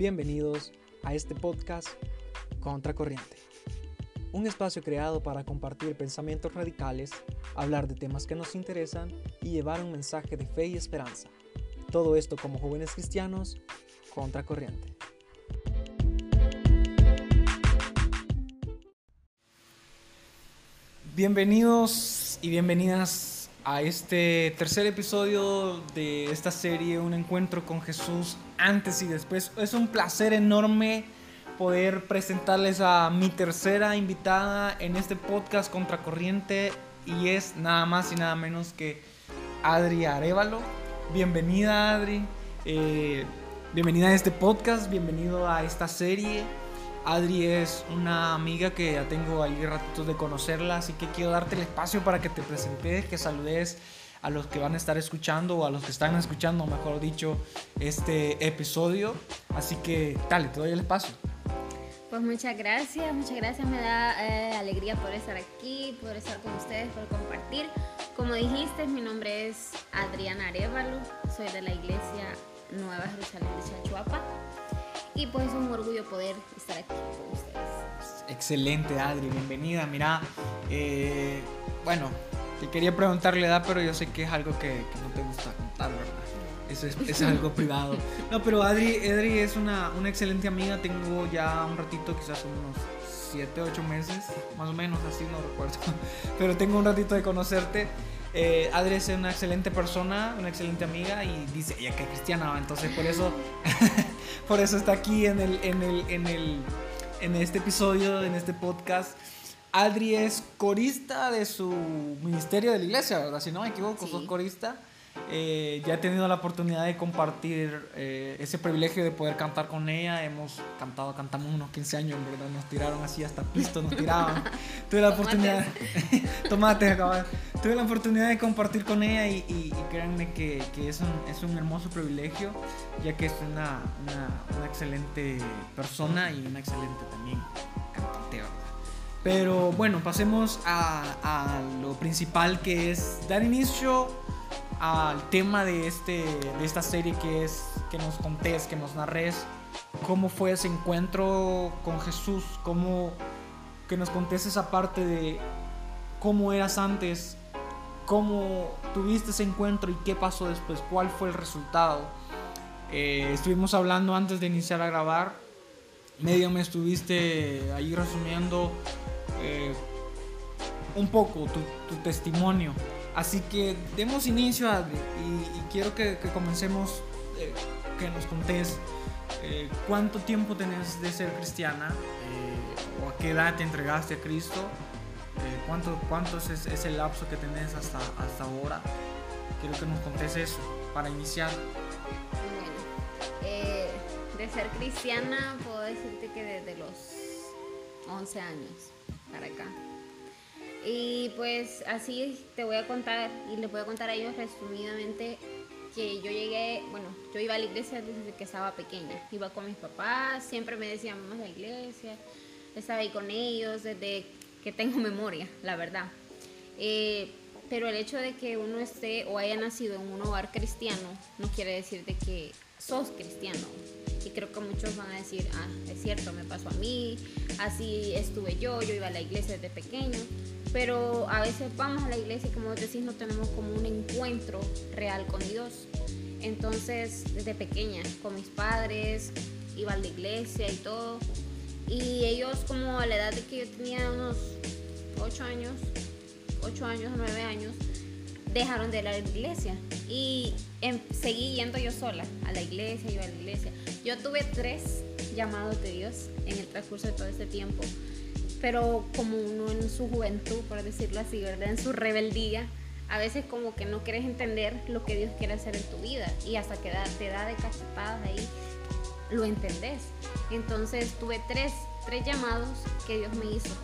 Bienvenidos a este podcast Contracorriente, un espacio creado para compartir pensamientos radicales, hablar de temas que nos interesan y llevar un mensaje de fe y esperanza. Todo esto como jóvenes cristianos Contracorriente. Bienvenidos y bienvenidas a este tercer episodio de esta serie, Un encuentro con Jesús antes y después. Es un placer enorme poder presentarles a mi tercera invitada en este podcast Contracorriente y es nada más y nada menos que Adri Arevalo. Bienvenida Adri, eh, bienvenida a este podcast, bienvenido a esta serie. Adri es una amiga que ya tengo ahí ratitos de conocerla, así que quiero darte el espacio para que te presentes, que saludes a los que van a estar escuchando o a los que están escuchando, mejor dicho, este episodio. Así que dale, te doy el espacio. Pues muchas gracias, muchas gracias, me da eh, alegría poder estar aquí, poder estar con ustedes, poder compartir. Como dijiste, mi nombre es Adriana Arevalo, soy de la iglesia Nueva Jerusalén de Chachuapa y pues es un orgullo poder estar aquí con ustedes. Excelente, Adri, bienvenida. Mira, eh, bueno, te quería preguntarle edad, pero yo sé que es algo que, que no te gusta contar, ¿verdad? Eso es, es, algo privado. No, pero Adri, Adri es una, una, excelente amiga. Tengo ya un ratito, quizás unos 7, 8 meses, más o menos, así no recuerdo. Pero tengo un ratito de conocerte. Eh, Adri es una excelente persona, una excelente amiga y dice ella que es cristiana, entonces por eso, por eso está aquí en, el, en, el, en, el, en este episodio, en este podcast. Adri es corista de su ministerio de la iglesia, ¿verdad? Si no me equivoco, sí. sos corista. Eh, ya he tenido la oportunidad de compartir eh, ese privilegio de poder cantar con ella. Hemos cantado, cantamos unos 15 años, en verdad. Nos tiraron así hasta pisto, nos tiraban. Tuve la oportunidad. Tomates, acabar. Tuve la oportunidad de compartir con ella y, y, y créanme que, que es, un, es, un, hermoso privilegio, ya que es una, una, una excelente persona y una excelente también cantante, ¿verdad? Pero bueno, pasemos a, a lo principal que es dar inicio al tema de, este, de esta serie que es que nos contés, que nos narres. Cómo fue ese encuentro con Jesús, cómo que nos contés esa parte de cómo eras antes, cómo tuviste ese encuentro y qué pasó después, cuál fue el resultado. Eh, estuvimos hablando antes de iniciar a grabar, medio me estuviste ahí resumiendo eh, un poco tu, tu testimonio. Así que demos inicio a, y, quiero que, comencemos, eh, que nos contés eh, cuánto tiempo tenés de ser cristiana eh, o a qué edad te entregaste a Cristo, cuánto, cuánto es, es, el lapso que tenés hasta, hasta ahora. Quiero que nos contés eso para iniciar. Bueno, de ser cristiana puedo decirte que desde los 11 años para acá. Y pues así te voy a contar y les voy a contar a ellos resumidamente que yo llegué, bueno, yo iba a la iglesia desde que estaba pequeña. Iba con mis papás, siempre me decían, vamos a la iglesia. Estaba ahí con ellos desde que tengo memoria, la verdad. Eh, pero el hecho de que uno esté o haya nacido en un hogar cristiano no quiere decir de que sos cristiano. Creo que muchos van a decir, ah, es cierto, me pasó a mí, así estuve yo, yo iba a la iglesia desde pequeño pero a veces vamos a la iglesia y como decís no tenemos como un encuentro real con Dios. Entonces, desde pequeña, con mis padres, iba a la iglesia y todo. Y ellos como a la edad de que yo tenía unos 8 años, 8 años, 9 años, dejaron de ir a la iglesia. Y em, seguí yendo yo sola a la iglesia, iba a la iglesia. Yo tuve tres llamados de Dios en el transcurso de todo este tiempo pero como uno en su juventud, por decirlo así, ¿verdad? En su rebeldía, a veces como que no quieres entender lo que Dios quiere hacer en tu vida y hasta que te da de cachetadas ahí, lo entendés. Entonces tuve tres, tres llamados que Dios me hizo.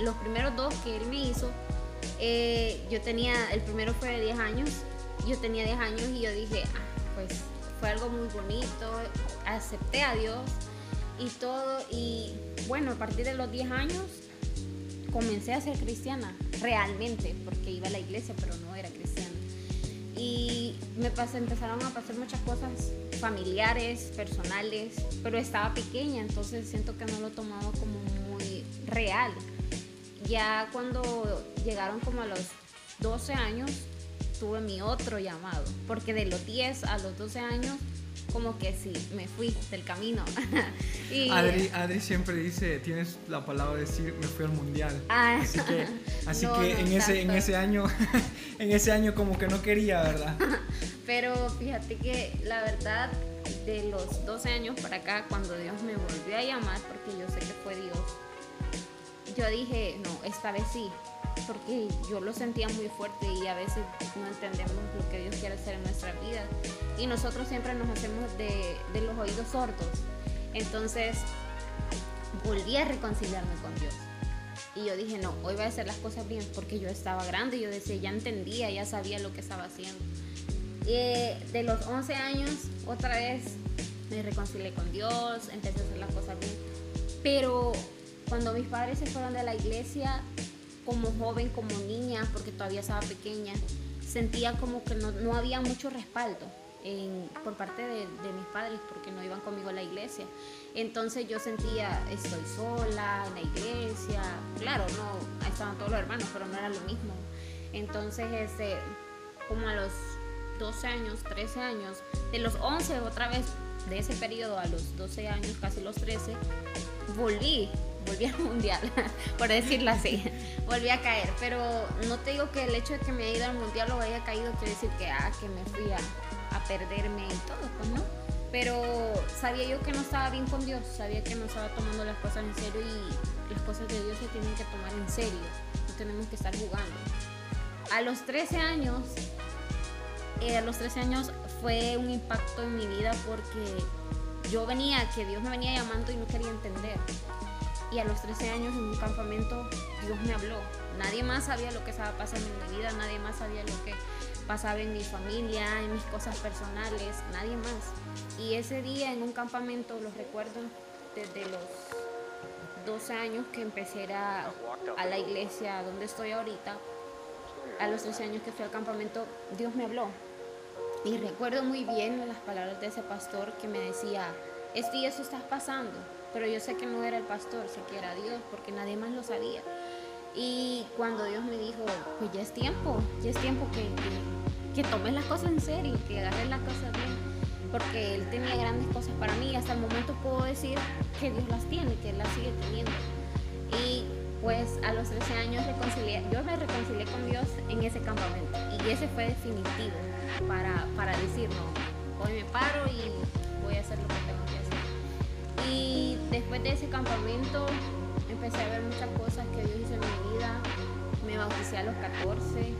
Los primeros dos que Él me hizo, eh, yo tenía, el primero fue de 10 años, yo tenía 10 años y yo dije, ah, pues fue algo muy bonito, acepté a Dios y todo y bueno, a partir de los 10 años comencé a ser cristiana, realmente, porque iba a la iglesia, pero no era cristiana. y me pasé, empezaron a pasar muchas cosas familiares, personales, pero estaba pequeña, entonces siento que no lo tomaba como muy real. Ya cuando llegaron como a los 12 años, tuve mi otro llamado, porque de los 10 a los 12 años como que sí, me fui del camino. y, Adri, Adri, siempre dice, tienes la palabra de decir, me fui al mundial. Ah. así que, así que en, ese, en ese año, en ese año como que no quería, ¿verdad? Pero fíjate que la verdad, de los 12 años para acá, cuando Dios me volvió a llamar, porque yo sé que fue Dios, yo dije, no, esta vez sí, porque yo lo sentía muy fuerte y a veces no entendemos lo que Dios quiere hacer en nuestra vida y nosotros siempre nos hacemos de, de los oídos sordos. Entonces volví a reconciliarme con Dios. Y yo dije, no, hoy voy a hacer las cosas bien porque yo estaba grande, yo decía, ya entendía, ya sabía lo que estaba haciendo. Y de los 11 años, otra vez me reconcilié con Dios, empecé a hacer las cosas bien. Pero cuando mis padres se fueron de la iglesia, como joven, como niña, porque todavía estaba pequeña, sentía como que no, había mucho respaldo por parte de, de, mis padres porque no iban conmigo a la iglesia. Entonces yo sentía, estoy sola en la iglesia. Claro, no, estaban todos los hermanos, pero no era lo mismo. Entonces, este, como a los 12 años, 13 años, de los 11 otra vez, de ese periodo a los 12 años, casi los 13, volví volví al mundial, por decirlo así. volví a caer, pero no te digo que el hecho de que me haya ido al mundial o haya caído quiere decir que, ah, que me fui a, perderme y todo, pues no. Pero sabía yo que no estaba bien con Dios, sabía que no estaba tomando las cosas en serio y las cosas de Dios se tienen que tomar en serio, no tenemos que estar jugando. A los 13 años, eh, a los 13 años fue un impacto en mi vida porque yo venía, que Dios me venía llamando y no quería entender y a los 13 años en un campamento Dios me habló. Nadie más sabía lo que estaba pasando en mi vida, nadie más sabía lo que pasaba en mi familia, en mis cosas personales, nadie más. Y ese día en un campamento, los recuerdo desde los 12 años que empecé a, a la iglesia donde estoy ahorita, a los 13 años que fui al campamento, Dios me habló. Y recuerdo muy bien las palabras de ese pastor que me decía, esto y eso estás pasando pero yo sé que no era el pastor, sé que era Dios, porque nadie más lo sabía. Y cuando Dios me dijo, pues ya es tiempo, ya es tiempo que, que, tomes las cosas en serio, que agarres las cosas bien, porque Él tenía grandes cosas para mí y hasta el momento puedo decir que Dios las tiene, que Él las sigue teniendo. Y pues a los 13 años reconcilié, yo me reconcilié con Dios en ese campamento y ese fue definitivo para, para decir, no, hoy me paro y voy a hacer lo que tengo. Y después de ese campamento empecé a ver muchas cosas que Dios hizo en mi vida. Me bauticé a los 14,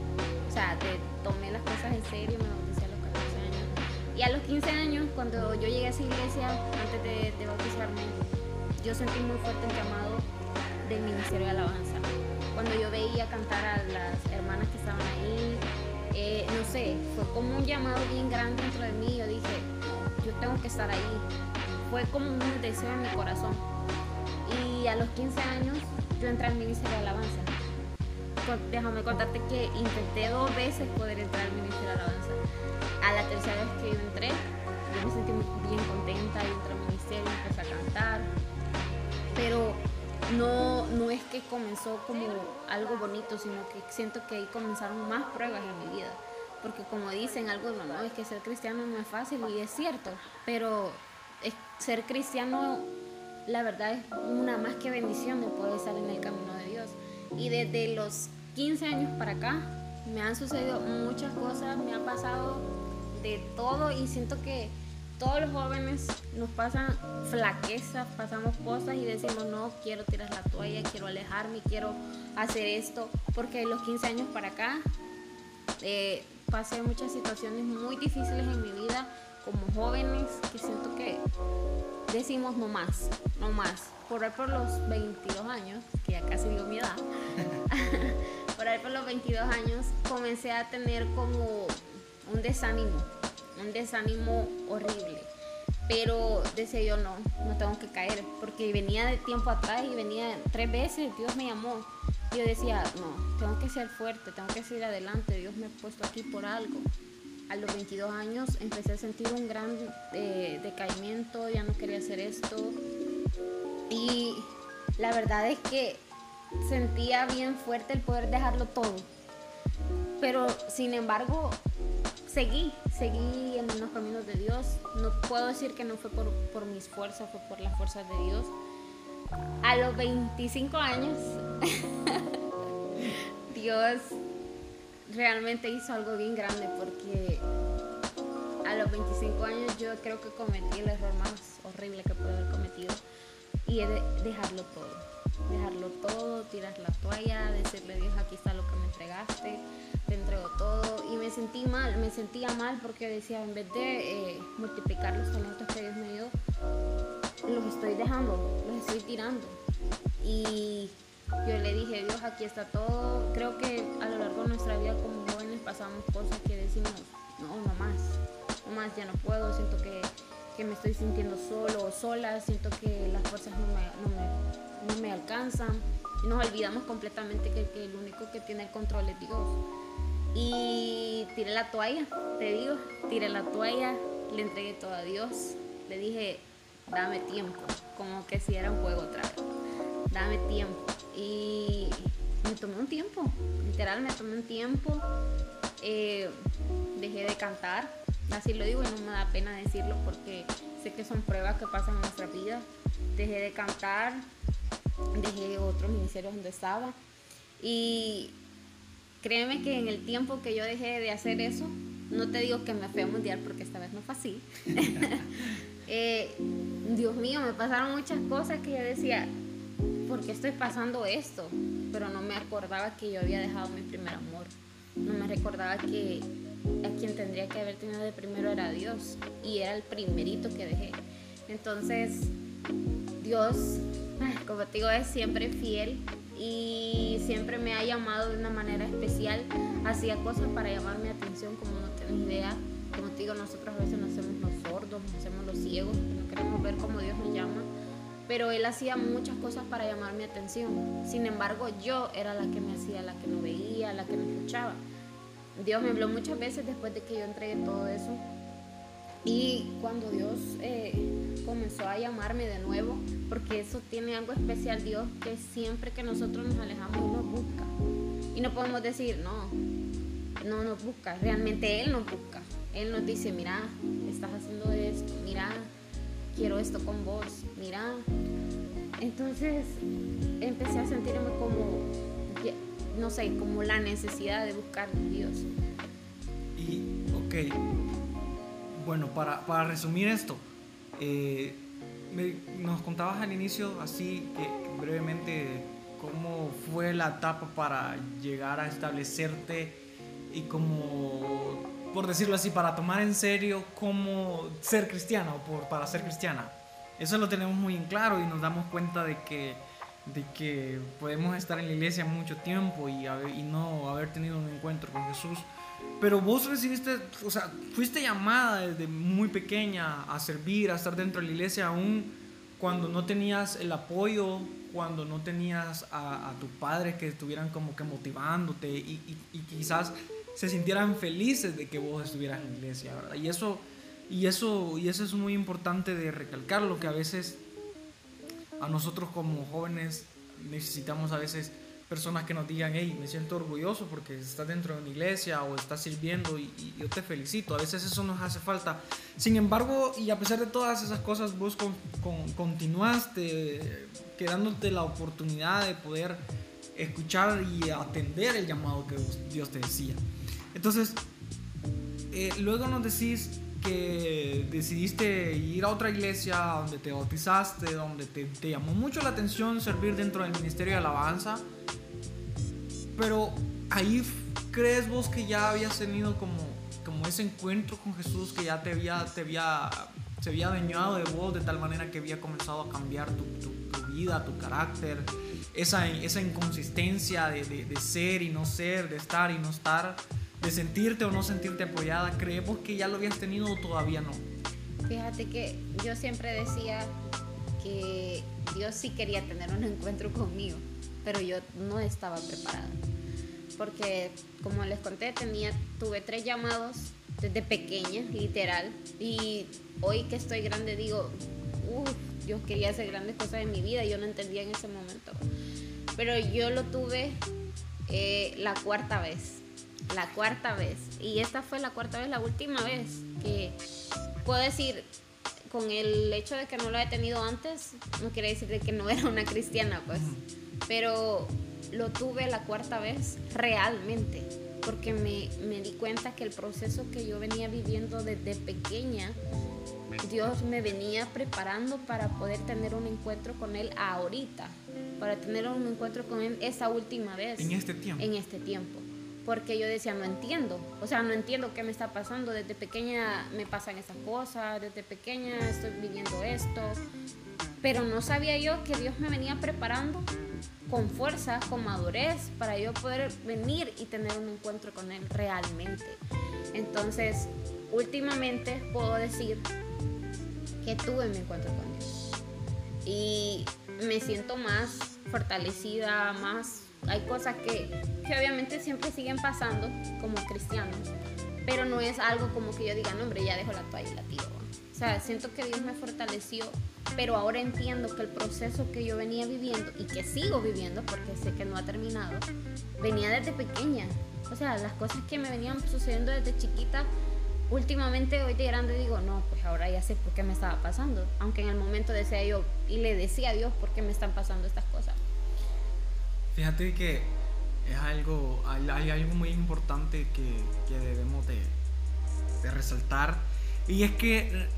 o sea, tomé las cosas en serio, me bauticé a los 14 años. Y a los 15 años, cuando yo llegué a esa iglesia, antes de, bautizarme, yo sentí muy fuerte el llamado del ministerio de alabanza. Cuando yo veía cantar a las hermanas que estaban ahí, eh, no sé, fue como un llamado bien grande dentro de mí. Yo dije, yo tengo que estar ahí fue como un deseo en mi corazón. Y a los 15 años yo entré al ministerio de alabanza. Déjame contarte que intenté dos veces poder entrar al ministerio de alabanza. A la tercera vez que yo entré, yo me sentí bien contenta, y entré al ministerio, empecé a cantar. Pero no, no es que comenzó como algo bonito, sino que siento que ahí comenzaron más pruebas en mi vida. Porque como dicen algunos, no, es que ser cristiano no es fácil y es cierto, pero ser cristiano, la verdad es una más que bendición de poder estar en el camino de Dios. Y desde los 15 años para acá me han sucedido muchas cosas, me ha pasado de todo y siento que todos los jóvenes nos pasan flaquezas, pasamos cosas y decimos, no, quiero tirar la toalla, quiero alejarme, quiero hacer esto, porque de los 15 años para acá eh, pasé muchas situaciones muy difíciles en mi vida como jóvenes que siento que decimos no más, no más. Por ahí por los 22 años, que ya casi digo mi edad, por ahí por los 22 años comencé a tener como un desánimo, un desánimo horrible. Pero decía yo, no, no tengo que caer, porque venía de tiempo atrás y venía tres veces, Dios me llamó. Yo decía, no, tengo que ser fuerte, tengo que seguir adelante, Dios me ha puesto aquí por algo a los 22 años empecé a sentir un gran eh, decaimiento, ya no quería hacer esto. Y la verdad es que sentía bien fuerte el poder dejarlo todo. Pero sin embargo, seguí, seguí en los caminos de Dios. No puedo decir que no fue por, por mis fuerzas, fue por las fuerzas de Dios. A los 25 años, Dios realmente hizo algo bien grande porque a los 25 años yo creo que cometí el error más horrible que puedo haber cometido y es de dejarlo todo. Dejarlo todo, tirar la toalla, decirle Dios aquí está lo que me entregaste, te entrego todo y me sentí mal, me sentía mal porque decía en vez de eh, multiplicar los talentos que Dios me dio, los estoy dejando, los estoy tirando y Dios, aquí está todo. Creo que a lo largo de nuestra vida como jóvenes pasamos cosas que decimos, no, no más, no más, ya no puedo, siento que, que me estoy sintiendo solo o sola, siento que las fuerzas no me, no me, no me alcanzan. Nos olvidamos completamente que, que el único que tiene el control es Dios. Y tiré la toalla, te digo, tiré la toalla, le entregué todo a Dios, le dije, dame tiempo, como que si era un juego otra vez, dame tiempo y me tomé un tiempo, literal me tomé un tiempo, eh, dejé de cantar, así lo digo y no me da pena decirlo porque sé que son pruebas que pasan en nuestra vida, dejé de cantar, dejé otros ministerios donde estaba. Y créeme que en el tiempo que yo dejé de hacer eso, no te digo que me fui a mundial porque esta vez no fue así. eh, Dios mío, me pasaron muchas cosas que yo decía, ¿por qué estoy pasando esto? Pero no me acordaba que yo había dejado mi primer amor. No me recordaba que a quien tendría que haber tenido de primero era Dios. Y era el primerito que dejé. Entonces, Dios, como te digo, es siempre fiel y siempre me ha llamado de una manera especial. Hacía cosas para llamar mi atención como no tienes idea. Como te digo, nosotros a veces nos hacemos los sordos, nos hacemos los ciegos, no queremos ver cómo Dios nos llama pero él hacía muchas cosas para llamar mi atención. Sin embargo, yo era la que me hacía, la que no veía, la que no escuchaba. Dios me habló muchas veces después de que yo entregué todo eso. Y cuando Dios eh, comenzó a llamarme de nuevo, porque eso tiene algo especial Dios, que siempre que nosotros nos alejamos, Él nos busca. Y no podemos decir, no, no nos busca, realmente Él nos busca. Él nos dice, mira, estás haciendo esto, mira, quiero esto con vos, mira. Entonces empecé a sentirme como, no sé, como la necesidad de buscar a Dios. Y, ok, bueno, para, para resumir esto, eh, nos contabas al inicio, así que brevemente, cómo fue la etapa para llegar a establecerte y cómo por decirlo así, para tomar en serio cómo ser cristiana o por, para ser cristiana. Eso lo tenemos muy en claro y nos damos cuenta de que, de que podemos estar en la iglesia mucho tiempo y, y no haber tenido un encuentro con Jesús. Pero vos recibiste, o sea, fuiste llamada desde muy pequeña a servir, a estar dentro de la iglesia, aún cuando no tenías el apoyo, cuando no tenías a, tus padres que estuvieran como que motivándote y, y, y quizás se sintieran felices de que vos estuvieras en la iglesia, ¿verdad? Y eso, y eso, y eso es muy importante de recalcarlo, que a veces a nosotros como jóvenes necesitamos a veces personas que nos digan, hey, me siento orgulloso porque estás dentro de una iglesia o estás sirviendo y, yo te felicito. A veces eso nos hace falta. Sin embargo, y a pesar de todas esas cosas, vos con, continuaste quedándote la oportunidad de poder escuchar y atender el llamado que Dios te decía. Entonces, eh, luego nos decís que decidiste ir a otra iglesia donde te bautizaste, donde te, te, llamó mucho la atención servir dentro del ministerio de alabanza, pero ahí crees vos que ya habías tenido como, como ese encuentro con Jesús que ya te había, te había, se había adueñado de vos de tal manera que había comenzado a cambiar tu, tu, vida, tu carácter, esa, esa inconsistencia de, de, de ser y no ser, de estar y no estar de sentirte o no sentirte apoyada, ¿creemos que ya lo habías tenido o todavía no? Fíjate que yo siempre decía que Dios sí quería tener un encuentro conmigo, pero yo no estaba preparada. Porque como les conté, tenía, tuve tres llamados desde pequeña, literal. Y hoy que estoy grande digo, uff, yo quería hacer grandes cosas en mi vida, yo no entendía en ese momento. Pero yo lo tuve eh, la cuarta vez, la cuarta vez. Y esta fue la cuarta vez, la última vez que puedo decir, con el hecho de que no lo he tenido antes, no quiere decir de que no era una cristiana, pues. Pero lo tuve la cuarta vez realmente, porque me, me di cuenta que el proceso que yo venía viviendo desde pequeña, Dios me venía preparando para poder tener un encuentro con Él ahorita, para tener un encuentro con Él esa última vez. En este tiempo. En este tiempo. Porque yo decía, no entiendo, o sea, no entiendo qué me está pasando. Desde pequeña me pasan esas cosas, desde pequeña estoy viviendo esto. Pero no sabía yo que Dios me venía preparando con fuerza, con madurez, para yo poder venir y tener un encuentro con Él realmente. Entonces, últimamente puedo decir que tuve mi encuentro con Dios. Y me siento más fortalecida, más... Hay cosas que, que obviamente siempre siguen pasando como cristianos, pero no es algo como que yo diga, no, hombre, ya dejo la toalla y la tiro. O sea, siento que Dios me fortaleció, pero ahora entiendo que el proceso que yo venía viviendo y que sigo viviendo, porque sé que no ha terminado, venía desde pequeña. O sea, las cosas que me venían sucediendo desde chiquita últimamente hoy de grande digo, no, pues ahora ya sé por qué me estaba pasando. Aunque en el momento decía yo y le decía a Dios por qué me están pasando estas cosas. Fíjate que es algo, hay, algo muy importante que, que debemos de, de, resaltar. Y es que,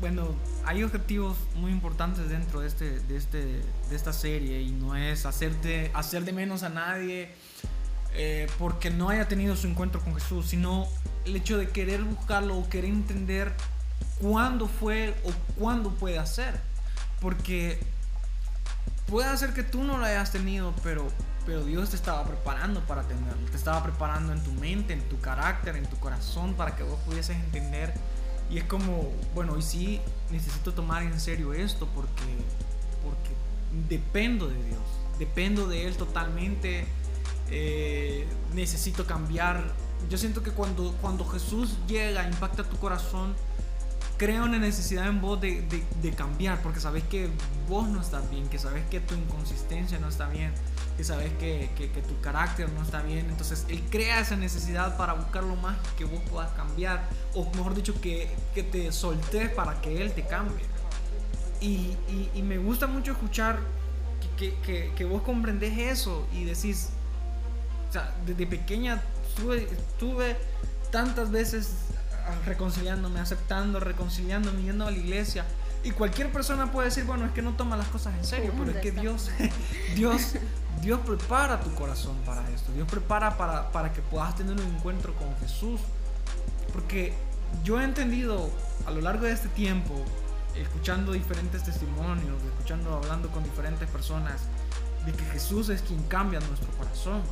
bueno, hay objetivos muy importantes dentro de, este, de, este, de esta serie y no es hacer de, hacer de menos a nadie eh, porque no haya tenido su encuentro con Jesús, sino el hecho de querer buscarlo o querer entender cuándo fue o cuándo puede hacer. Porque puede ser que tú no lo hayas tenido, pero, pero Dios te estaba preparando para tenerlo. Te estaba preparando en tu mente, en tu carácter, en tu corazón, para que vos pudieses entender. Y es como, bueno, y sí necesito tomar en serio esto porque, porque dependo de Dios. Dependo de Él totalmente. Eh, necesito cambiar yo siento que cuando, cuando Jesús llega, impacta tu corazón, crea una necesidad en vos de, de, cambiar, porque sabes que vos no estás bien, que sabes que tu inconsistencia no está bien, que sabes que, que, tu carácter no está bien. Entonces Él crea esa necesidad para buscar lo más que vos puedas cambiar, o mejor dicho, que, que te soltes para que Él te cambie. Y, y, me gusta mucho escuchar que, que, vos comprendés eso y decís, o sea, desde pequeña estuve, tantas veces reconciliándome, aceptando, reconciliándome, yendo a la iglesia. Y cualquier persona puede decir, bueno, es que no toma las cosas en serio, pero es que Dios, Dios, Dios prepara tu corazón para esto. Dios prepara para, para que puedas tener un encuentro con Jesús. Porque yo he entendido a lo largo de este tiempo, escuchando diferentes testimonios, escuchando, hablando con diferentes personas, de que Jesús es quien cambia nuestro corazón.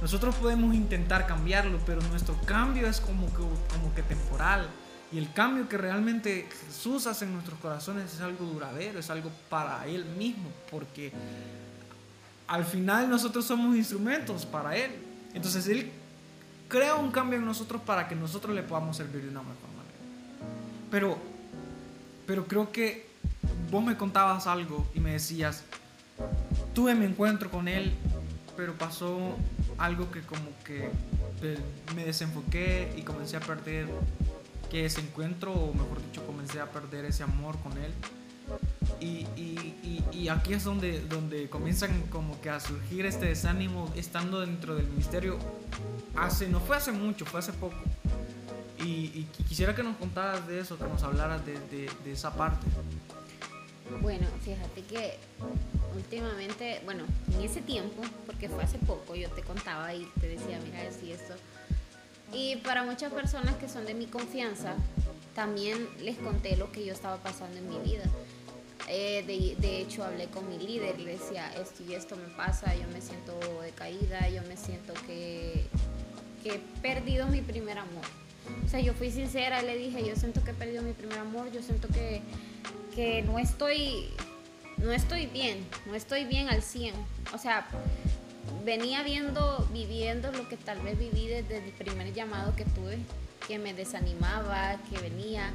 Nosotros podemos intentar cambiarlo, pero nuestro cambio es como que, como que temporal. Y el cambio que realmente Jesús hace en nuestros corazones es algo duradero, es algo para Él mismo, porque al final nosotros somos instrumentos para Él. Entonces Él crea un cambio en nosotros para que nosotros le podamos servir de una mejor manera. Pero, pero creo que vos me contabas algo y me decías, tuve mi encuentro con Él, pero pasó algo que como que me desenfoqué y comencé a perder que ese encuentro, o mejor dicho, comencé a perder ese amor con él. Y, y, y, aquí es donde, donde comienzan como que a surgir este desánimo estando dentro del ministerio. Hace, no fue hace mucho, fue hace poco. Y, quisiera que nos contaras de eso, que nos hablaras de, de, de esa parte. Bueno, fíjate que últimamente, bueno, en ese tiempo, porque fue hace poco, yo te contaba y te decía, mira, y esto. Y para muchas personas que son de mi confianza, también les conté lo que yo estaba pasando en mi vida. Eh, de, hecho, hablé con mi líder, le decía, esto y esto me pasa, yo me siento decaída, yo me siento que, que he perdido mi primer amor. O sea, yo fui sincera, le dije, yo siento que he perdido mi primer amor, yo siento que, que no estoy no estoy bien, no estoy bien al 100. O sea, venía viendo, viviendo lo que tal vez viví desde el primer llamado que tuve, que me desanimaba, que venía,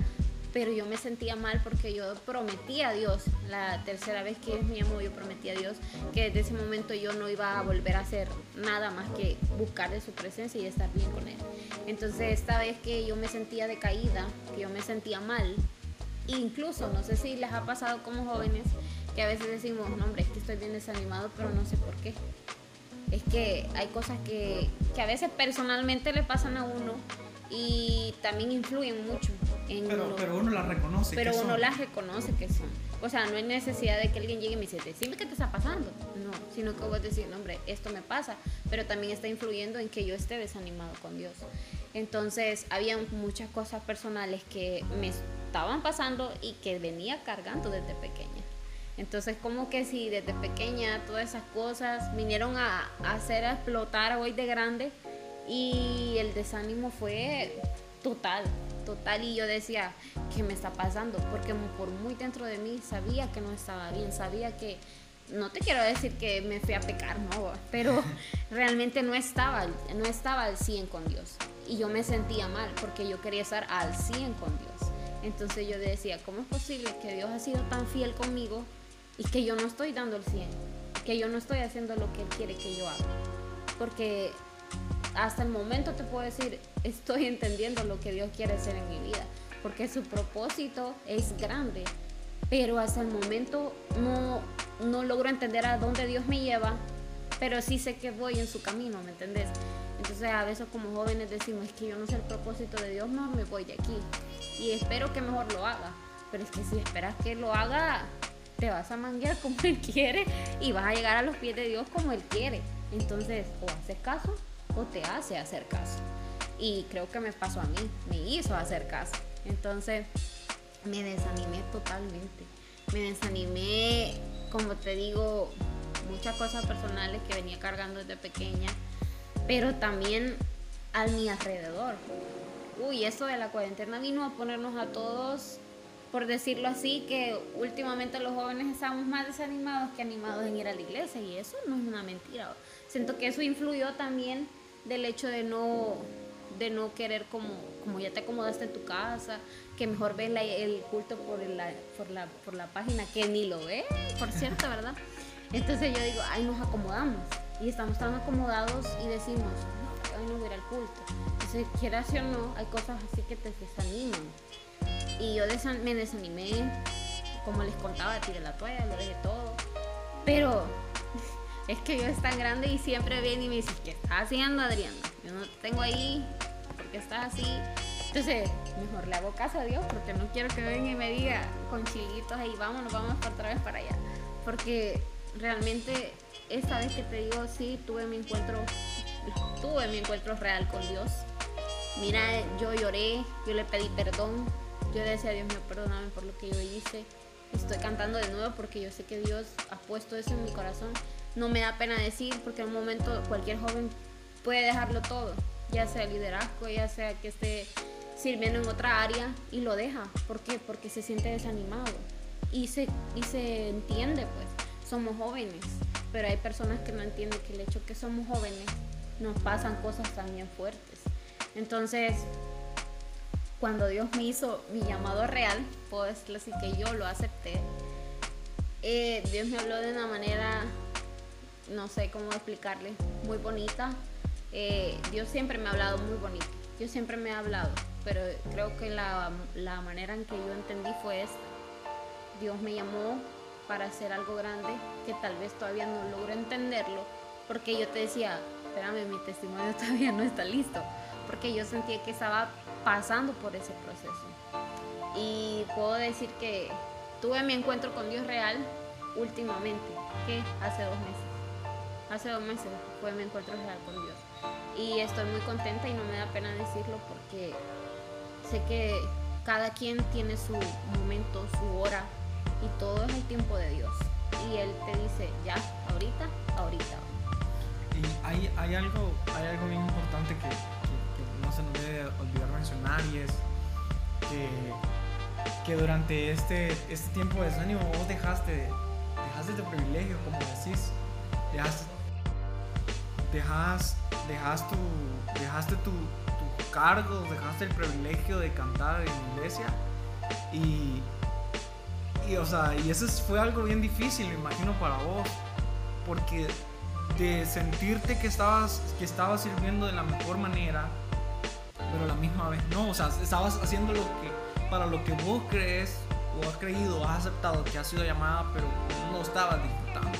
pero yo me sentía mal porque yo prometí a Dios, la tercera vez que es mi amor, yo prometí a Dios que desde ese momento yo no iba a volver a hacer nada más que buscar de su presencia y estar bien con Él. Entonces esta vez que yo me sentía decaída, que yo me sentía mal, incluso, no sé si les ha pasado como jóvenes, que a veces decimos, no hombre, es que estoy bien desanimado, pero no sé por qué. Es que hay cosas que, que a veces personalmente le pasan a uno y también influyen mucho en pero, pero uno las reconoce. Pero uno las reconoce que son. O sea, no hay necesidad de que alguien llegue y me dice, decime qué te está pasando. No, sino que vos decís, hombre, esto me pasa, pero también está influyendo en que yo esté desanimado con Dios. Entonces, había muchas cosas personales que me estaban pasando y que venía cargando desde pequeña. Entonces, como que si desde pequeña todas esas cosas vinieron a, a hacer explotar hoy de grande, y el desánimo fue total, total. Y yo decía, ¿qué me está pasando? Porque por muy dentro de mí sabía que no estaba bien, sabía que, no te quiero decir que me fui a pecar, no, pero realmente no estaba, no estaba al 100 con Dios. Y yo me sentía mal porque yo quería estar al 100 con Dios. Entonces yo decía, ¿cómo es posible que Dios ha sido tan fiel conmigo y que yo no estoy dando el 100? Que yo no estoy haciendo lo que Él quiere que yo haga. Porque hasta el momento te puedo decir, estoy entendiendo lo que Dios quiere hacer en mi vida, porque su propósito es grande, pero hasta el momento no, no logro entender a dónde Dios me lleva, pero sí sé que voy en su camino, ¿me entendés? Entonces a veces como jóvenes decimos, es que yo no sé el propósito de Dios, no me voy de aquí. Y espero que mejor lo haga, pero es que si esperas que lo haga, te vas a manguear como Él quiere y vas a llegar a los pies de Dios como Él quiere. Entonces, o haces caso o te hace hacer caso. Y creo que me pasó a mí, me hizo hacer caso. Entonces me desanimé totalmente. Me desanimé, como te digo, muchas cosas personales que venía cargando desde pequeña, pero también a mi alrededor. Uy, eso de la cuarentena vino a ponernos a todos, por decirlo así, que últimamente los jóvenes estamos más desanimados que animados en ir a la iglesia y eso no es una mentira. Siento que eso influyó también del hecho de no, de no querer como, como ya te acomodaste en tu casa, que mejor ves el culto por la, por, la, por la página, que ni lo ve, por cierto, ¿verdad? Entonces yo digo, ahí nos acomodamos y estamos tan acomodados y decimos, no, hoy no voy a ir al culto. Entonces, quieras o no, hay cosas así que te desaniman. Y yo me desanimé, como les contaba, tiré la toalla, lo dejé todo. Pero es que yo es tan grande y siempre viene y me dice, ¿qué estás haciendo, Adriana? Yo no te tengo ahí, porque estás así? Entonces, mejor le hago caso a Dios, porque no quiero que venga y me diga con chilitos ahí, vámonos, vamos otra vez para allá. Porque realmente, esta vez que te digo, sí, tuve mi encuentro, tuve mi encuentro real con Dios. Mira, yo lloré, yo le pedí perdón, yo decía, Dios mío, perdóname por lo que yo hice. Estoy cantando de nuevo porque yo sé que Dios ha puesto eso en mi corazón no me da pena decir porque en un momento cualquier joven puede dejarlo todo, ya sea liderazgo, ya sea que esté sirviendo en otra área y lo deja. ¿Por qué? Porque se siente desanimado y se, y se entiende, pues, somos jóvenes, pero hay personas que no entienden que el hecho que somos jóvenes nos pasan cosas también fuertes. Entonces, cuando Dios me hizo mi llamado real, decirle así que yo lo acepté, eh, Dios me habló de una manera no sé cómo explicarle, muy bonita. Eh, Dios siempre me ha hablado muy bonito, yo siempre me ha hablado, pero creo que la, la manera en que yo entendí fue esta. Dios me llamó para hacer algo grande que tal vez todavía no logro entenderlo, porque yo te decía, espérame, mi testimonio todavía no está listo, porque yo sentía que estaba pasando por ese proceso. Y puedo decir que tuve mi encuentro con Dios real últimamente, que hace dos meses hace dos meses fue mi encuentro real con Dios. Y estoy muy contenta y no me da pena decirlo porque sé que cada quien tiene su momento, su hora y todo es el tiempo de Dios. Y Él te dice, ya, ahorita, ahorita. Y hay, hay algo, hay algo bien importante que, no se nos debe olvidar mencionar y es que, durante este, este tiempo de desánimo vos dejaste, dejaste de privilegio, como decís, dejaste dejas, tu, dejaste tu, cargos, dejaste el privilegio de cantar en la iglesia y, y o sea, y eso fue algo bien difícil, me imagino, para vos, porque de sentirte que estabas, que estabas sirviendo de la mejor manera, pero la misma vez no, o sea, estabas haciendo lo que, para lo que vos crees o has creído, has aceptado que has sido llamada, pero no estabas disfrutando.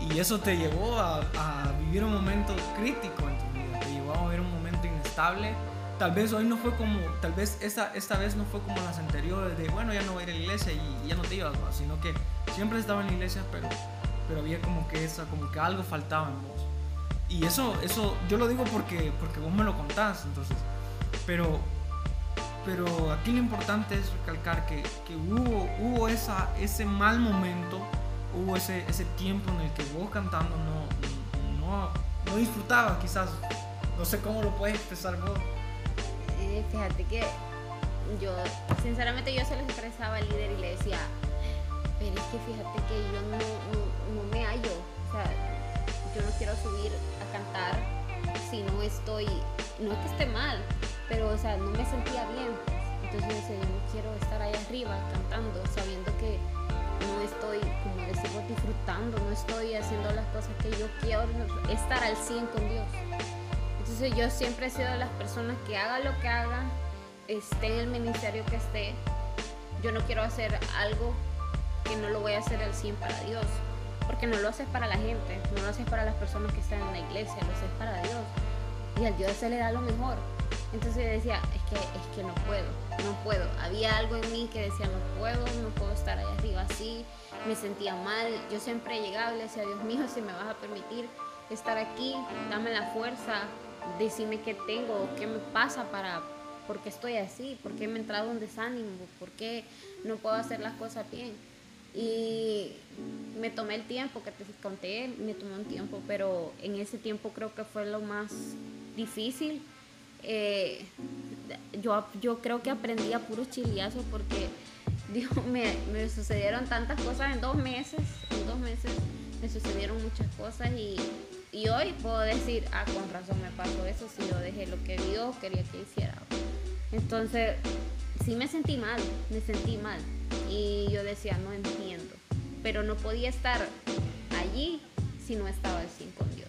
Y eso te llevó a, a vivir un momento crítico en tu vida, te llevó a vivir un momento inestable. Tal vez hoy no fue como, tal vez esta, esta vez no fue como las anteriores, de bueno, ya no voy a ir a la iglesia y, ya no te ibas, sino que siempre estaba en la iglesia, pero, pero había como que esa, como que algo faltaba en vos. Y eso, eso, yo lo digo porque, porque vos me lo contás, entonces, pero, pero aquí lo importante es recalcar que, que hubo, hubo esa, ese mal momento, hubo ese, ese tiempo en el que vos cantando no, no, no disfrutabas quizás, no sé cómo lo puedes expresar vos. Eh, fíjate que yo, sinceramente yo se lo expresaba al líder y le decía, pero es que fíjate que yo no, no, no me hallo, o sea, yo no quiero subir a cantar si no estoy, no es que esté mal, pero o sea, no me sentía bien. Entonces yo no quiero estar ahí arriba cantando, sabiendo que no estoy, como decimos, disfrutando, no estoy haciendo las cosas que yo quiero estar al 100 con Dios. Entonces yo siempre he sido de las personas que haga lo que haga, esté en el ministerio que esté, yo no quiero hacer algo que no lo voy a hacer al 100 para Dios, porque no lo haces para la gente, no lo haces para las personas que están en la iglesia, lo haces para Dios. Y al Dios se le da lo mejor. Entonces yo decía, es que, es que no puedo, no puedo. Había algo en mí que decía, no puedo, no puedo estar ahí arriba así. Me sentía mal. Yo siempre llegaba y le decía, Dios mío, si me vas a permitir estar aquí, dame la fuerza, decime qué tengo, qué me pasa para, por qué estoy así, por qué me ha entrado un desánimo, por qué no puedo hacer las cosas bien. Y me tomé el tiempo que te conté, me tomé un tiempo, pero en ese tiempo creo que fue lo más difícil eh, yo, yo creo que aprendí a puro chiliazo porque Dios, me, me, sucedieron tantas cosas en dos meses, en dos meses me sucedieron muchas cosas y, y hoy puedo decir, ah, con razón me pasó eso, si yo dejé lo que Dios quería que hiciera. Entonces, sí me sentí mal, me sentí mal y yo decía, no entiendo, pero no podía estar allí si no estaba al 5 con Dios.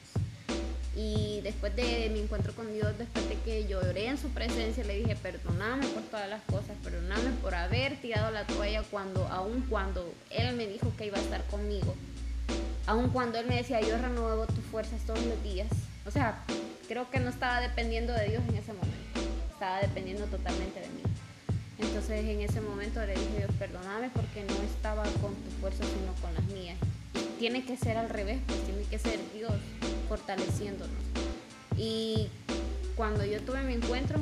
Y después de mi encuentro con Dios, después de que lloré en su presencia, le dije, perdóname por todas las cosas, perdóname por haber tirado la toalla cuando, aun cuando Él me dijo que iba a estar conmigo, aun cuando Él me decía, yo renuevo tus fuerzas todos los días. O sea, creo que no estaba dependiendo de Dios en ese momento, estaba dependiendo totalmente de mí. Entonces en ese momento le dije, Dios, perdóname porque no estaba con tus fuerzas, sino con las mías. tiene que ser al revés, pues tiene que ser Dios fortaleciéndonos. Y cuando yo tuve mi encuentro,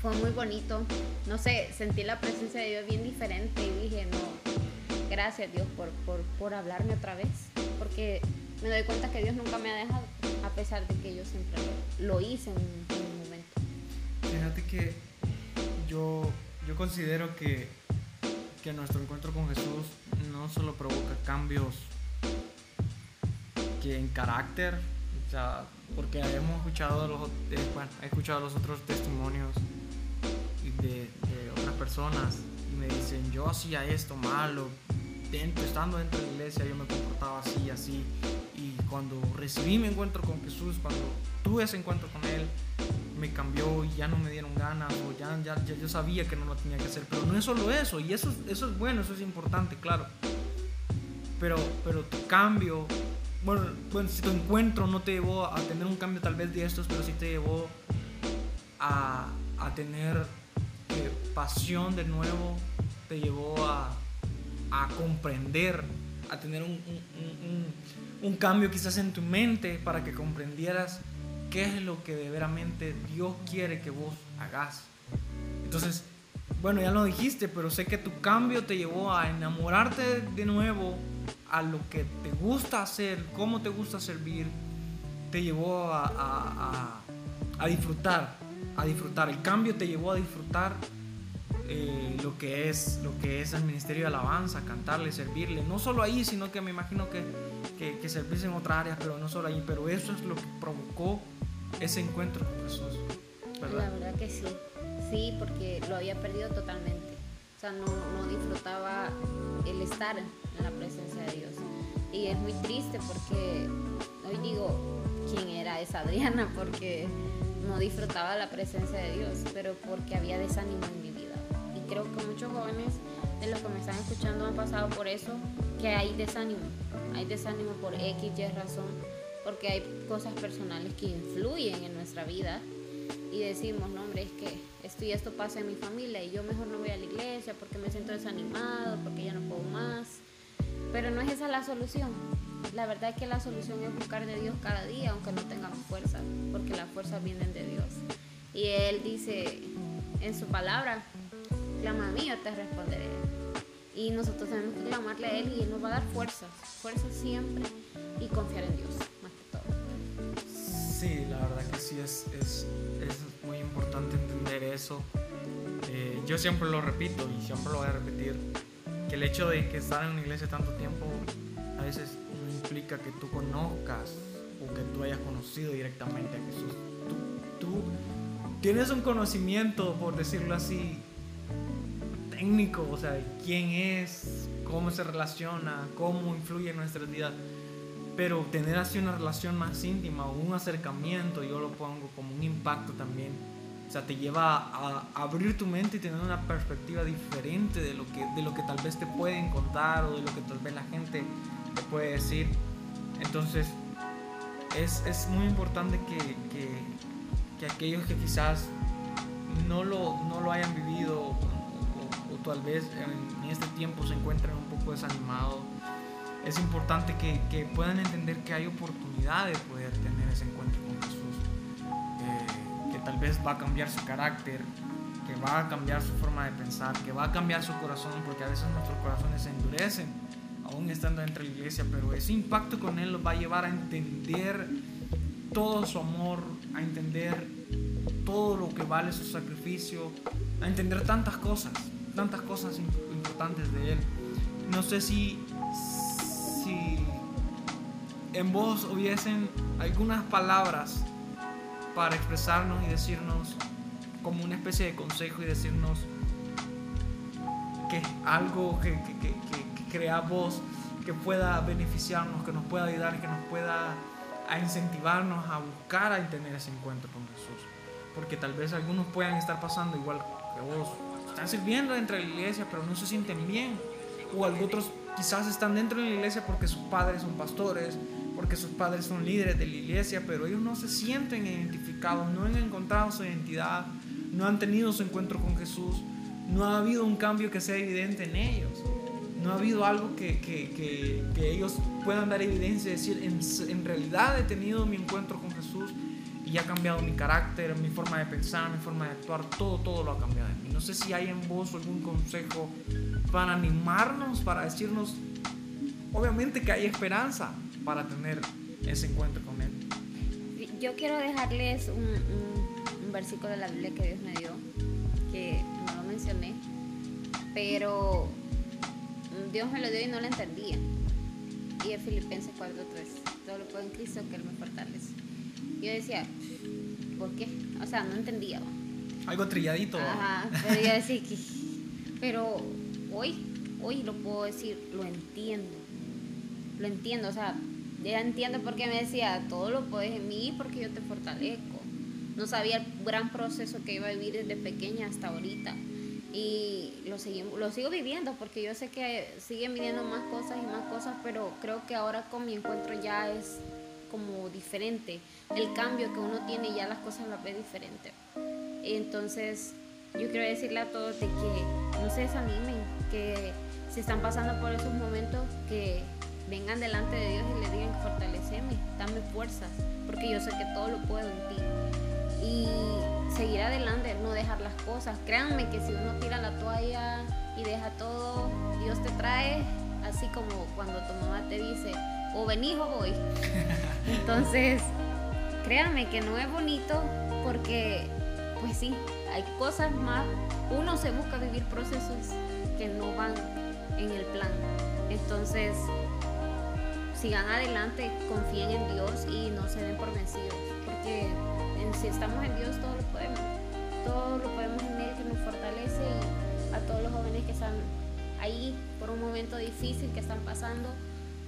fue muy bonito. No sé, sentí la presencia de Dios bien diferente y dije, no, gracias Dios por, por, por hablarme otra vez. Porque me doy cuenta que Dios nunca me ha dejado, a pesar de que yo siempre lo hice en, un momento. Fíjate que yo, yo considero que, que nuestro encuentro con Jesús no solo provoca cambios en carácter, o sea, porque hemos escuchado los, eh, bueno, he escuchado los otros testimonios de, de, otras personas y me dicen, yo hacía esto malo, dentro, estando dentro de la iglesia yo me comportaba así, así, cuando recibí mi encuentro con Jesús, cuando tuve ese encuentro con Él, me cambió y ya no me dieron ganas o ya, ya, ya yo sabía que no lo tenía que hacer, pero no es solo eso, y eso, eso es bueno, eso es importante, claro. Pero, pero tu cambio bueno, bueno, si tu encuentro no te llevó a tener un cambio tal vez de estos, pero sí te llevó a, a tener eh, pasión de nuevo, te llevó a, a comprender, a tener un, cambio quizás en tu mente para que comprendieras qué es lo que de veramente Dios quiere que vos hagas. Entonces, bueno, ya lo dijiste, pero sé que tu cambio te llevó a enamorarte de nuevo a lo que te gusta hacer, cómo te gusta servir, te llevó a, disfrutar, a disfrutar. El cambio te llevó a disfrutar eh, lo, que es, lo que es el ministerio de alabanza, cantarle, servirle. No solo ahí, sino que me imagino que, que, que servirse en otras áreas, pero no solo ahí. Pero eso es lo que provocó ese encuentro con Jesús. La verdad que sí, sí, porque lo había perdido totalmente. O sea, no, no disfrutaba el estar en la presencia de Dios. Y es muy triste porque hoy digo quién era esa Adriana, porque no disfrutaba la presencia de Dios, pero porque había desánimo en mi vida. Creo que muchos jóvenes de los que me están escuchando han pasado por eso, que hay desánimo. Hay desánimo por X, Y razón, porque hay cosas personales que influyen en nuestra vida y decimos, no hombre, es que esto y esto pasa en mi familia y yo mejor no voy a la iglesia porque me siento desanimado, porque ya no puedo más. Pero no es esa la solución. La verdad es que la solución es buscar de Dios cada día, aunque no tengamos fuerza, porque las fuerzas vienen de Dios. Y Él dice en su palabra, clama a mí, yo te responderé. Y nosotros tenemos que clamarle a Él y Él nos va a dar fuerzas, fuerzas siempre y confiar en Dios, más que todo. Sí, la verdad que sí, es, es, es muy importante entender eso. Eh, yo siempre lo repito y siempre lo voy a repetir, que el hecho de que estar en una iglesia tanto tiempo a veces no implica que tú conozcas o que tú hayas conocido directamente a Jesús. Tú, tú tienes un conocimiento, por decirlo así, técnico, o sea, quién es, cómo se relaciona, cómo influye en nuestras vidas. Pero tener así una relación más íntima o un acercamiento, yo lo pongo como un impacto también. O sea, te lleva a, abrir tu mente y tener una perspectiva diferente de lo, que, de lo que tal vez te pueden contar o de lo que tal vez la gente te puede decir. Entonces, es, es muy importante que, que, que, aquellos que quizás no lo, no lo hayan vivido tal vez en, este tiempo se encuentren un poco desanimados, es importante que, que, puedan entender que hay oportunidad de poder tener ese encuentro con Jesús, eh, que tal vez va a cambiar su carácter, que va a cambiar su forma de pensar, que va a cambiar su corazón, porque a veces nuestros corazones se endurecen, aún estando dentro de la iglesia, pero ese impacto con Él los va a llevar a entender todo su amor, a entender todo lo que vale su sacrificio, a entender tantas cosas tantas cosas importantes de Él. No sé si, si en vos hubiesen algunas palabras para expresarnos y decirnos como una especie de consejo y decirnos que algo que, que, que, crea vos que pueda beneficiarnos, que nos pueda ayudar, que nos pueda a incentivarnos a buscar a tener ese encuentro con Jesús. Porque tal vez algunos puedan estar pasando igual que vos, están sirviendo dentro de la iglesia, pero no se sienten bien. O otros quizás están dentro de la iglesia porque sus padres son pastores, porque sus padres son líderes de la iglesia, pero ellos no se sienten identificados, no han encontrado su identidad, no han tenido su encuentro con Jesús, no ha habido un cambio que sea evidente en ellos, no ha habido algo que, que, que, ellos puedan dar evidencia y decir, en, en realidad he tenido mi encuentro con Jesús y ha cambiado mi carácter, mi forma de pensar, mi forma de actuar, todo, todo lo ha cambiado en mí. No sé si hay en vos algún consejo para animarnos, para decirnos, obviamente que hay esperanza para tener ese encuentro con Él. Yo quiero dejarles un, versículo de la Biblia que Dios me dio, que no lo mencioné, pero Dios me lo dio y no lo entendía. Y es Filipenses 4.3. Todo lo puedo en Cristo que Él me fortalece. Yo decía, ¿por qué? O sea, no entendía. Algo trilladito. Ajá, pero yo decía que... Pero hoy, hoy lo puedo decir, lo entiendo. Lo entiendo, o sea, ya entiendo por qué me decía, todo lo puedes en mí porque yo te fortalezco. No sabía el gran proceso que iba a vivir desde pequeña hasta ahorita. Y lo, seguimos, lo sigo viviendo porque yo sé que siguen viniendo más cosas y más cosas, pero creo que ahora con mi encuentro ya es como diferente. El cambio que uno tiene ya las cosas las ve diferente. Entonces, yo quiero decirle a todos de que no se desanimen, que si están pasando por esos momentos, que vengan delante de Dios y le digan fortaleceme, dame fuerzas, porque yo sé que todo lo puedo en ti. Y seguir adelante, no dejar las cosas. Créanme que si uno tira la toalla y deja todo, Dios te trae, así como cuando tu mamá te dice, o venís o voy. Entonces, créanme que no es bonito porque, pues sí, hay cosas más. Uno se busca vivir procesos que no van en el plan. Entonces, sigan adelante, confíen en Dios y no se den por vencidos. Porque si estamos en Dios, todo lo podemos. Todo lo podemos en Él que nos fortalece y a todos los jóvenes que están ahí por un momento difícil que están pasando,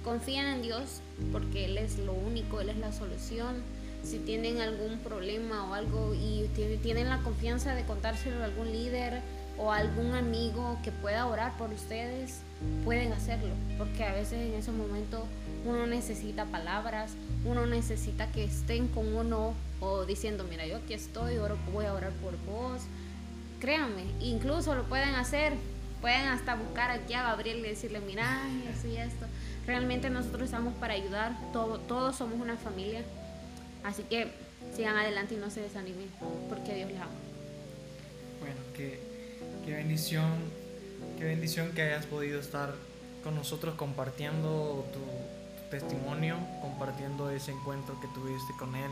confían en Dios porque Él es lo único, Él es la solución. Si tienen algún problema o algo y tienen la confianza de contárselo a algún líder o a algún amigo que pueda orar por ustedes, pueden hacerlo, porque a veces en ese momento uno necesita palabras, uno necesita que estén con uno o diciendo, mira, yo aquí estoy, voy a orar por vos. Créanme, incluso lo pueden hacer, pueden hasta buscar aquí a Gabriel y decirle, mira, esto y esto. Realmente nosotros estamos para ayudar, todo, todos somos una familia. Así que sigan adelante y no se desanimen, porque Dios les ama. Bueno, qué, qué bendición, qué bendición que hayas podido estar con nosotros compartiendo tu, testimonio, compartiendo ese encuentro que tuviste con Él.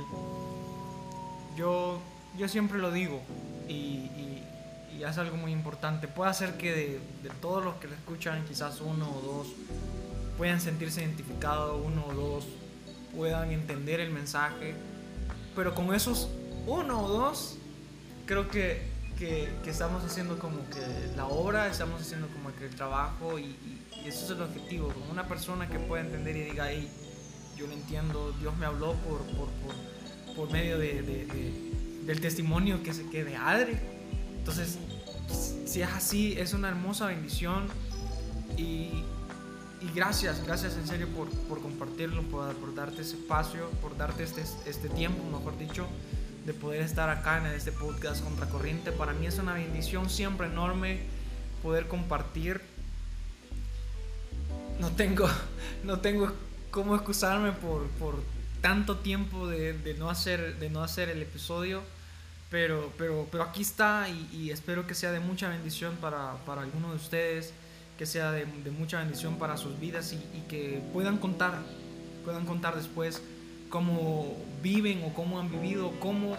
Yo, yo siempre lo digo y, y, es algo muy importante. Puede ser que de, de, todos los que lo escuchan, quizás uno o dos puedan sentirse identificados, uno o dos puedan entender el mensaje, pero con esos uno o dos, creo que, que, estamos haciendo como que la obra, estamos haciendo como que el trabajo y ese es el objetivo, como una persona que pueda entender y diga, hey, yo lo entiendo, Dios me habló por, por, por, por medio de, de, del testimonio que, se, que de Adri. Entonces, si es así, es una hermosa bendición y, y gracias, gracias en serio por, por compartirlo, por, por, darte ese espacio, por darte este, este tiempo, mejor dicho, de poder estar acá en este podcast Contracorriente. Para mí es una bendición siempre enorme poder compartir no tengo, no tengo cómo excusarme por, por tanto tiempo de, de, no hacer, de no hacer el episodio, pero, pero, pero aquí está y, espero que sea de mucha bendición para, para algunos de ustedes, que sea de, de mucha bendición para sus vidas y, y, que puedan contar, puedan contar después cómo viven o cómo han vivido, cómo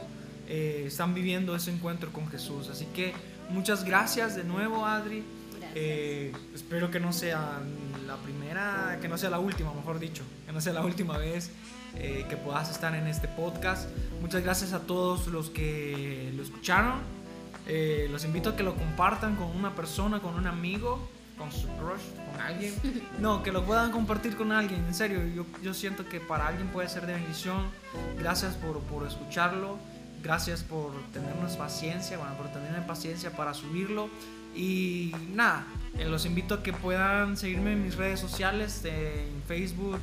eh, están viviendo ese encuentro con Jesús. Así que muchas gracias de nuevo, Adri. Eh, espero que no sea la primera, que no sea la última, mejor dicho, que no sea la última vez eh, que puedas estar en este podcast. Muchas gracias a todos los que lo escucharon. Eh, los invito a que lo compartan con una persona, con un amigo, con su crush, con alguien. No, que lo puedan compartir con alguien. En serio, yo, yo siento que para alguien puede ser de bendición. Gracias por, por escucharlo. Gracias por tenernos paciencia, bueno, por tenerme paciencia para subirlo. Y nada, eh, los invito a que puedan seguirme en mis redes sociales, en Facebook,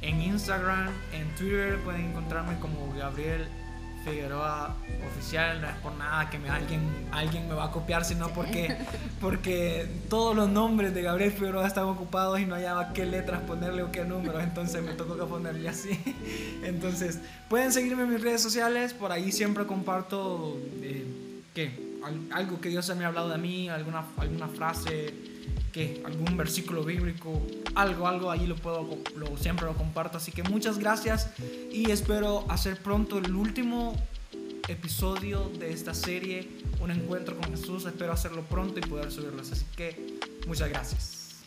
en Instagram, en Twitter. Pueden encontrarme como Gabriel Figueroa Oficial. No es por nada que me, alguien, alguien me va a copiar, sino porque, porque todos los nombres de Gabriel Figueroa están ocupados y no hallaba qué letras ponerle o qué números. Entonces me tocó que ponerle así. Entonces, pueden seguirme en mis redes sociales. Por ahí siempre comparto. Eh, ¿Qué? algo que Dios me ha hablado de mí, alguna, alguna frase, que algún versículo bíblico, algo, algo, ahí lo puedo, lo, siempre lo comparto. Así que muchas gracias y espero hacer pronto el último episodio de esta serie, un encuentro con Jesús. Espero hacerlo pronto y poder subirlos. Así que muchas gracias.